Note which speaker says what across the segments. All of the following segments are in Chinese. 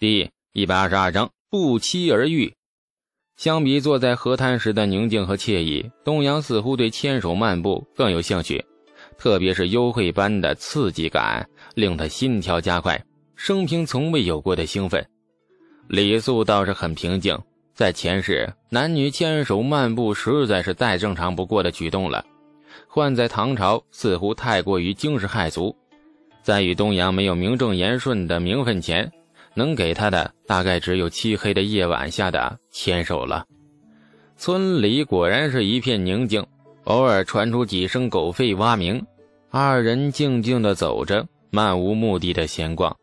Speaker 1: 第一百二十二章不期而遇。相比坐在河滩时的宁静和惬意，东阳似乎对牵手漫步更有兴趣，特别是幽会般的刺激感，令他心跳加快，生平从未有过的兴奋。李素倒是很平静，在前世，男女牵手漫步实在是再正常不过的举动了，换在唐朝，似乎太过于惊世骇俗。在与东阳没有名正言顺的名分前，能给他的大概只有漆黑的夜晚下的牵手了。村里果然是一片宁静，偶尔传出几声狗吠蛙鸣。二人静静地走着，漫无目的的闲逛。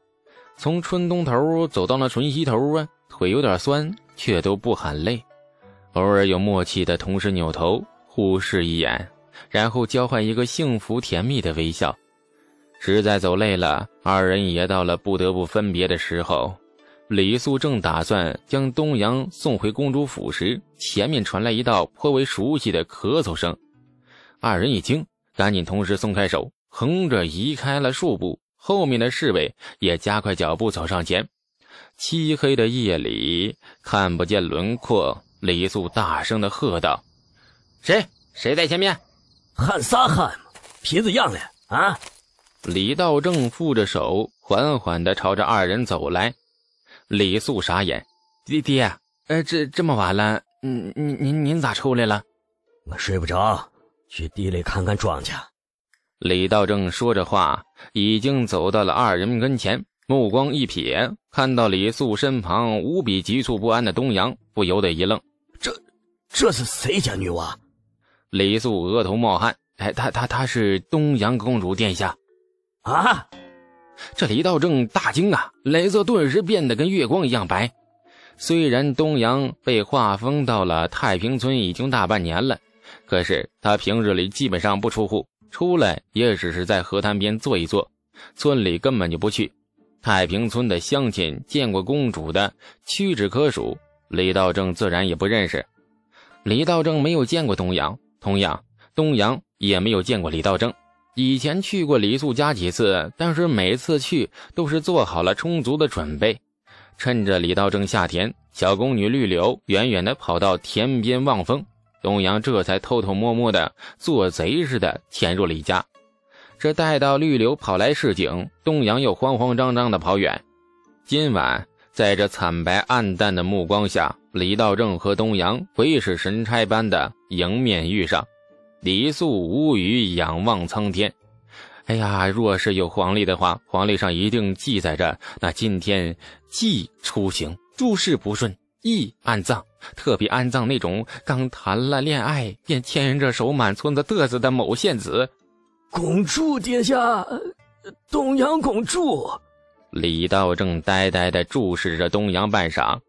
Speaker 1: 从村东头走到那村西头啊，腿有点酸，却都不喊累。偶尔有默契的同时扭头互视一眼，然后交换一个幸福甜蜜的微笑。实在走累了，二人也到了不得不分别的时候。李素正打算将东阳送回公主府时，前面传来一道颇为熟悉的咳嗽声。二人一惊，赶紧同时松开手，横着移开了数步。后面的侍卫也加快脚步走上前。漆黑的夜里看不见轮廓，李素大声的喝道：“谁？谁在前面？
Speaker 2: 喊啥喊嘛？皮子样了啊！”
Speaker 1: 李道正负着手，缓缓的朝着二人走来。李素傻眼：“爹爹，呃，这这么晚了，您您您您咋出来了？”
Speaker 2: 我睡不着，去地里看看庄稼。
Speaker 1: 李道正说着话，已经走到了二人跟前，目光一瞥，看到李素身旁无比急促不安的东阳，不由得一愣：“
Speaker 2: 这，这是谁家女娃？”
Speaker 1: 李素额头冒汗：“哎，她她她是东阳公主殿下。”
Speaker 2: 啊！
Speaker 1: 这李道正大惊啊，脸色顿时变得跟月光一样白。虽然东阳被划封到了太平村已经大半年了，可是他平日里基本上不出户，出来也只是在河滩边坐一坐，村里根本就不去。太平村的乡亲见过公主的屈指可数，李道正自然也不认识。李道正没有见过东阳，同样，东阳也没有见过李道正。以前去过李素家几次，但是每次去都是做好了充足的准备。趁着李道正下田，小宫女绿柳远远的跑到田边望风，东阳这才偷偷摸摸的做贼似的潜入李家。这待到绿柳跑来示警，东阳又慌慌张张的跑远。今晚在这惨白暗淡的目光下，李道正和东阳鬼使神差般的迎面遇上。李素无语，仰望苍天。哎呀，若是有黄历的话，黄历上一定记载着，那今天忌出行，诸事不顺，宜安葬。特别安葬那种刚谈了恋爱便牵着手满村子嘚瑟的某县子。
Speaker 2: 拱柱殿下，东阳拱柱。
Speaker 1: 李道正呆呆地注视着东阳半晌，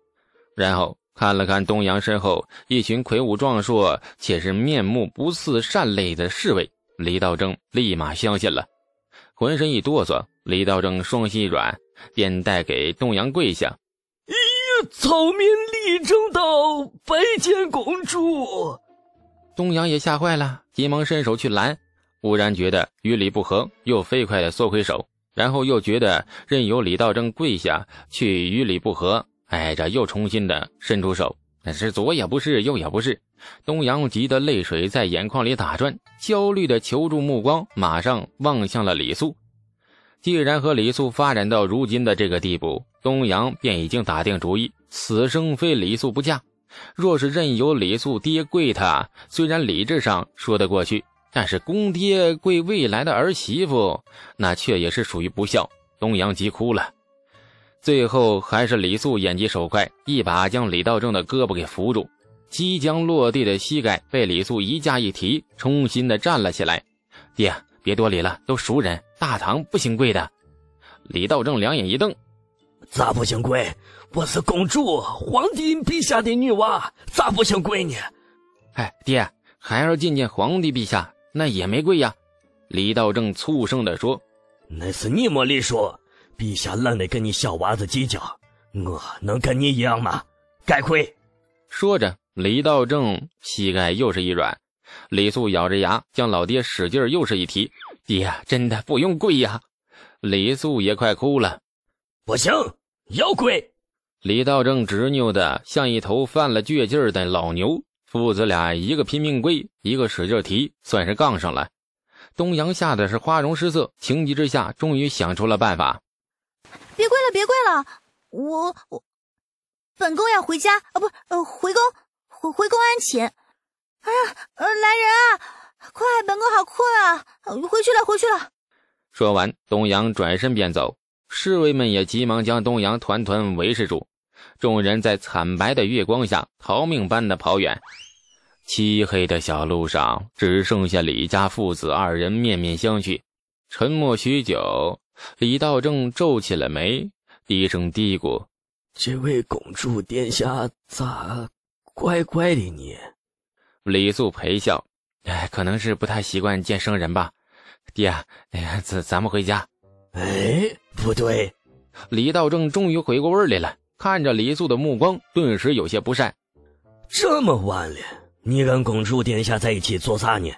Speaker 1: 然后。看了看东阳身后一群魁梧壮硕且是面目不似善类的侍卫，李道正立马相信了，浑身一哆嗦。李道正双膝一软，便带给东阳跪下：“
Speaker 2: 哎呀，草民李正道拜见公主。”
Speaker 1: 东阳也吓坏了，急忙伸手去拦，忽然觉得与理不合，又飞快的缩回手，然后又觉得任由李道正跪下去与理不合。哎，这又重新的伸出手，但是左也不是，右也不是。东阳急得泪水在眼眶里打转，焦虑的求助目光马上望向了李素。既然和李素发展到如今的这个地步，东阳便已经打定主意，此生非李素不嫁。若是任由李素爹跪他，虽然理智上说得过去，但是公爹跪未来的儿媳妇，那却也是属于不孝。东阳急哭了。最后还是李素眼疾手快，一把将李道正的胳膊给扶住，即将落地的膝盖被李素一架一提，重新的站了起来。爹，别多礼了，都熟人，大堂不行跪的。李道正两眼一瞪：“
Speaker 2: 咋不行跪？我是公主，皇帝陛下的女娃，咋不行跪呢？”
Speaker 1: 哎，爹，孩儿觐见皇帝陛下，那也没跪呀。李道正粗声的说：“
Speaker 2: 那是你没礼数。”陛下懒得跟你小娃子计较，我能跟你一样吗？该跪。
Speaker 1: 说着，李道正膝盖又是一软，李素咬着牙将老爹使劲又是一提：“爹，真的不用跪呀！”李素也快哭了。
Speaker 2: 不行，要跪！
Speaker 1: 李道正执拗的像一头犯了倔劲儿的老牛，父子俩一个拼命跪，一个使劲提，算是杠上了。东阳吓得是花容失色，情急之下，终于想出了办法。
Speaker 3: 别跪了，别跪了，我我，本宫要回家啊，不，呃，回宫，回回宫安寝。哎呀，呃，来人啊，快，本宫好困啊，回去了，回去了。
Speaker 1: 说完，东阳转身便走，侍卫们也急忙将东阳团团围视住。众人在惨白的月光下逃命般的跑远，漆黑的小路上只剩下李家父子二人面面相觑。沉默许久，李道正皱起了眉，低声嘀咕：“
Speaker 2: 这位公主殿下咋怪怪的呢？”
Speaker 1: 李素陪笑：“哎，可能是不太习惯见生人吧。爹，哎呀，咱咱们回家。”
Speaker 2: 哎，不对，
Speaker 1: 李道正终于回过味来了。看着李素的目光顿时有些不善。
Speaker 2: 这么晚了，你跟公主殿下在一起做啥呢？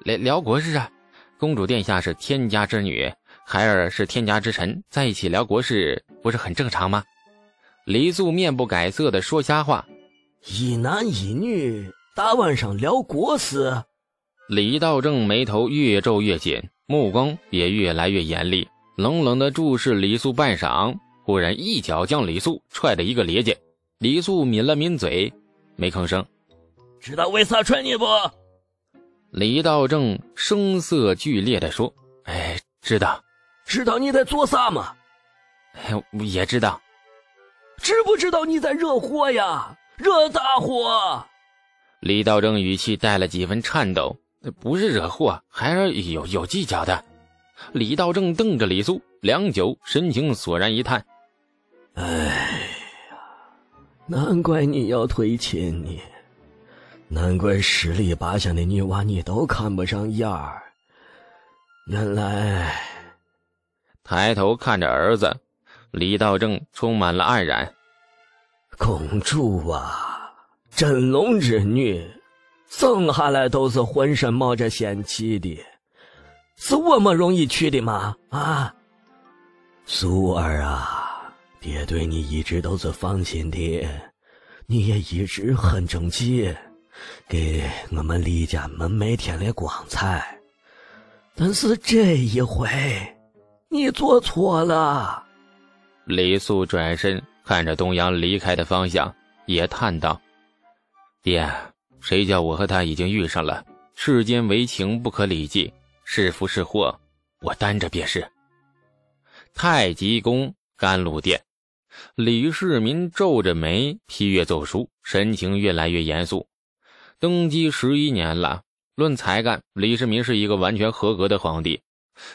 Speaker 1: 聊聊国事啊！公主殿下是天家之女，孩儿是天家之臣，在一起聊国事不是很正常吗？李素面不改色的说瞎话。
Speaker 2: 一男一女大晚上聊国事？
Speaker 1: 李道正眉头越皱越紧，目光也越来越严厉，冷冷的注视李素半晌。忽然一脚将李素踹得一个趔趄，李素抿了抿嘴，没吭声。
Speaker 2: 知道为啥踹你不？
Speaker 1: 李道正声色俱烈地说：“哎，知道。
Speaker 2: 知道你在做啥吗？
Speaker 1: 哎，也知道。
Speaker 2: 知不知道你在惹祸呀？惹大祸！”
Speaker 1: 李道正语气带了几分颤抖：“不是惹祸，还是有有计较的。”李道正瞪着李素，良久，神情索然一叹。
Speaker 2: 哎呀，难怪你要推亲你，难怪十里八乡的女娃你都看不上眼儿。原来，
Speaker 1: 抬头看着儿子，李道正充满了黯然。
Speaker 2: 公主啊，真龙之女，生下来都是浑身冒着仙气的，是我们容易娶的吗？啊，苏儿啊！爹对你一直都是放心的，你也一直很争气，给我们李家门楣添了光彩。但是这一回，你做错了。
Speaker 1: 李素转身看着东阳离开的方向，也叹道：“爹，谁叫我和他已经遇上了？世间为情不可理计，是福是祸，我担着便是。”太极宫甘露殿。李世民皱着眉批阅奏书，神情越来越严肃。登基十一年了，论才干，李世民是一个完全合格的皇帝。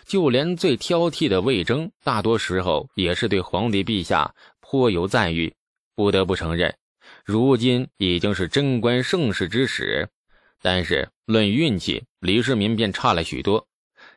Speaker 1: 就连最挑剔的魏征，大多时候也是对皇帝陛下颇有赞誉。不得不承认，如今已经是贞观盛世之始。但是论运气，李世民便差了许多。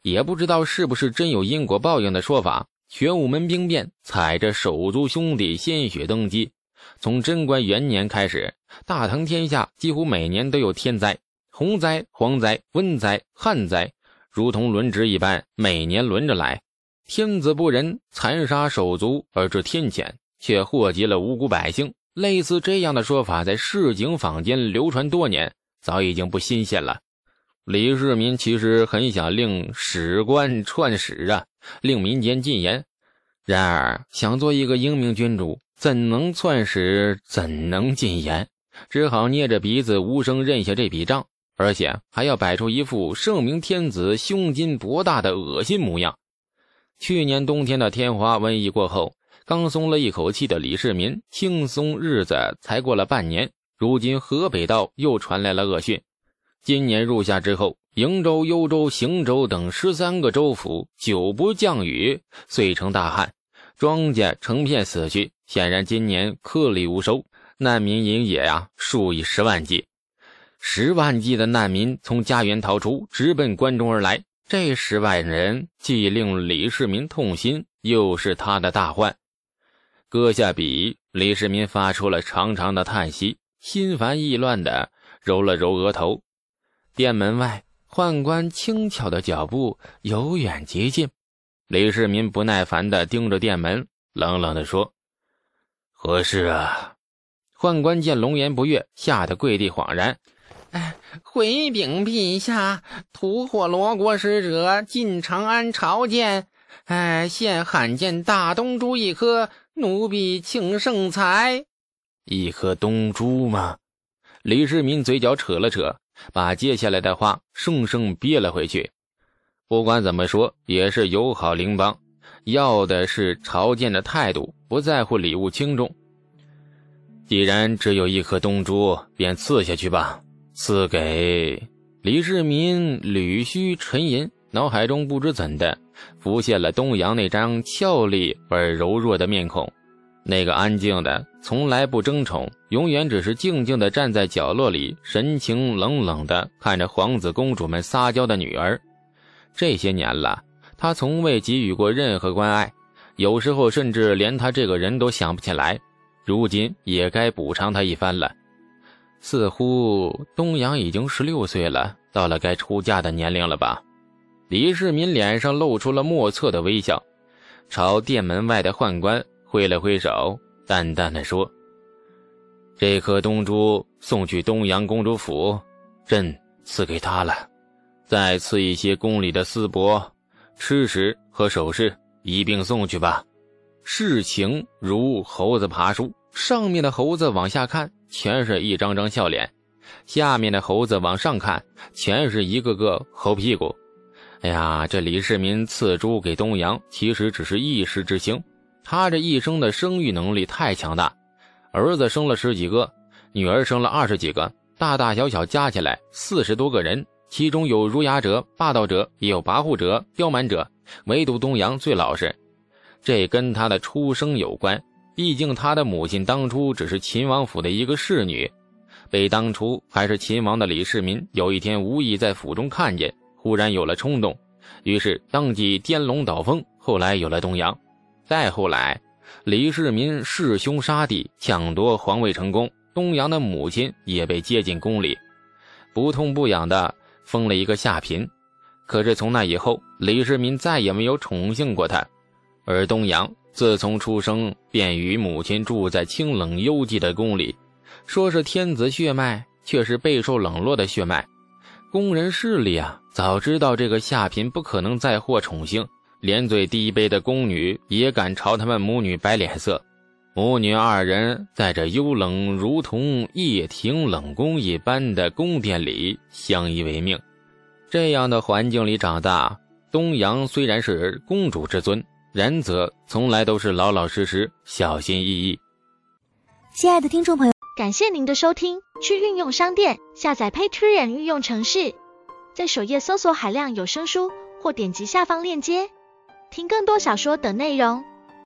Speaker 1: 也不知道是不是真有因果报应的说法。玄武门兵变，踩着手足兄弟鲜血登基。从贞观元年开始，大唐天下几乎每年都有天灾，洪灾、蝗灾、瘟灾、旱灾，如同轮值一般，每年轮着来。天子不仁，残杀手足而致天谴，却祸及了无辜百姓。类似这样的说法，在市井坊间流传多年，早已经不新鲜了。李世民其实很想令史官篡史啊。令民间禁言，然而想做一个英明君主，怎能篡史？怎能禁言？只好捏着鼻子无声认下这笔账，而且还要摆出一副圣明天子胸襟博大的恶心模样。去年冬天的天花瘟疫过后，刚松了一口气的李世民，轻松日子才过了半年，如今河北道又传来了恶讯。今年入夏之后。瀛州、幽州、邢州等十三个州府久不降雨，遂成大旱，庄稼成片死去。显然今年颗粒无收，难民营野呀，数以十万计。十万计的难民从家园逃出，直奔关中而来。这十万人既令李世民痛心，又是他的大患。搁下笔，李世民发出了长长的叹息，心烦意乱的揉了揉额头。殿门外。宦官轻巧的脚步由远及近，李世民不耐烦地盯着殿门，冷冷地说：“何事啊？宦官见龙颜不悦，吓得跪地恍然。
Speaker 4: 回禀陛下，吐火罗国使者进长安朝见，哎，现罕见大东珠一颗，奴婢请圣裁。
Speaker 1: 一颗东珠吗？李世民嘴角扯了扯，把接下来的话生生憋了回去。不管怎么说，也是友好邻邦，要的是朝见的态度，不在乎礼物轻重。既然只有一颗东珠，便赐下去吧。赐给李世民，捋须沉吟，脑海中不知怎的浮现了东阳那张俏丽而柔弱的面孔，那个安静的、从来不争宠、永远只是静静的站在角落里、神情冷冷的看着皇子公主们撒娇的女儿。这些年了，他从未给予过任何关爱，有时候甚至连他这个人都想不起来。如今也该补偿他一番了。似乎东阳已经十六岁了，到了该出嫁的年龄了吧？李世民脸上露出了莫测的微笑，朝殿门外的宦官挥了挥手，淡淡的说：“这颗东珠送去东阳公主府，朕赐给她了。再赐一些宫里的丝帛、吃食和首饰，一并送去吧。”事情如猴子爬树，上面的猴子往下看。全是一张张笑脸，下面的猴子往上看，全是一个个猴屁股。哎呀，这李世民赐猪给东阳，其实只是一时之兴。他这一生的生育能力太强大，儿子生了十几个，女儿生了二十几个，大大小小加起来四十多个人，其中有儒雅者、霸道者，也有跋扈者、刁蛮者，唯独东阳最老实。这跟他的出生有关。毕竟他的母亲当初只是秦王府的一个侍女，被当初还是秦王的李世民有一天无意在府中看见，忽然有了冲动，于是当即颠龙倒凤，后来有了东阳。再后来，李世民弑兄杀弟，抢夺皇位成功，东阳的母亲也被接进宫里，不痛不痒的封了一个下嫔。可是从那以后，李世民再也没有宠幸过她，而东阳。自从出生便与母亲住在清冷幽寂的宫里，说是天子血脉，却是备受冷落的血脉。宫人势力啊，早知道这个下嫔不可能再获宠幸，连最低卑的宫女也敢朝他们母女摆脸色。母女二人在这幽冷如同夜庭冷宫一般的宫殿里相依为命，这样的环境里长大。东阳虽然是公主之尊。然则从来都是老老实实、小心翼翼。
Speaker 3: 亲爱的听众朋友，
Speaker 5: 感谢您的收听。去运用商店下载 Patreon 运用城市，在首页搜索海量有声书，或点击下方链接听更多小说等内容。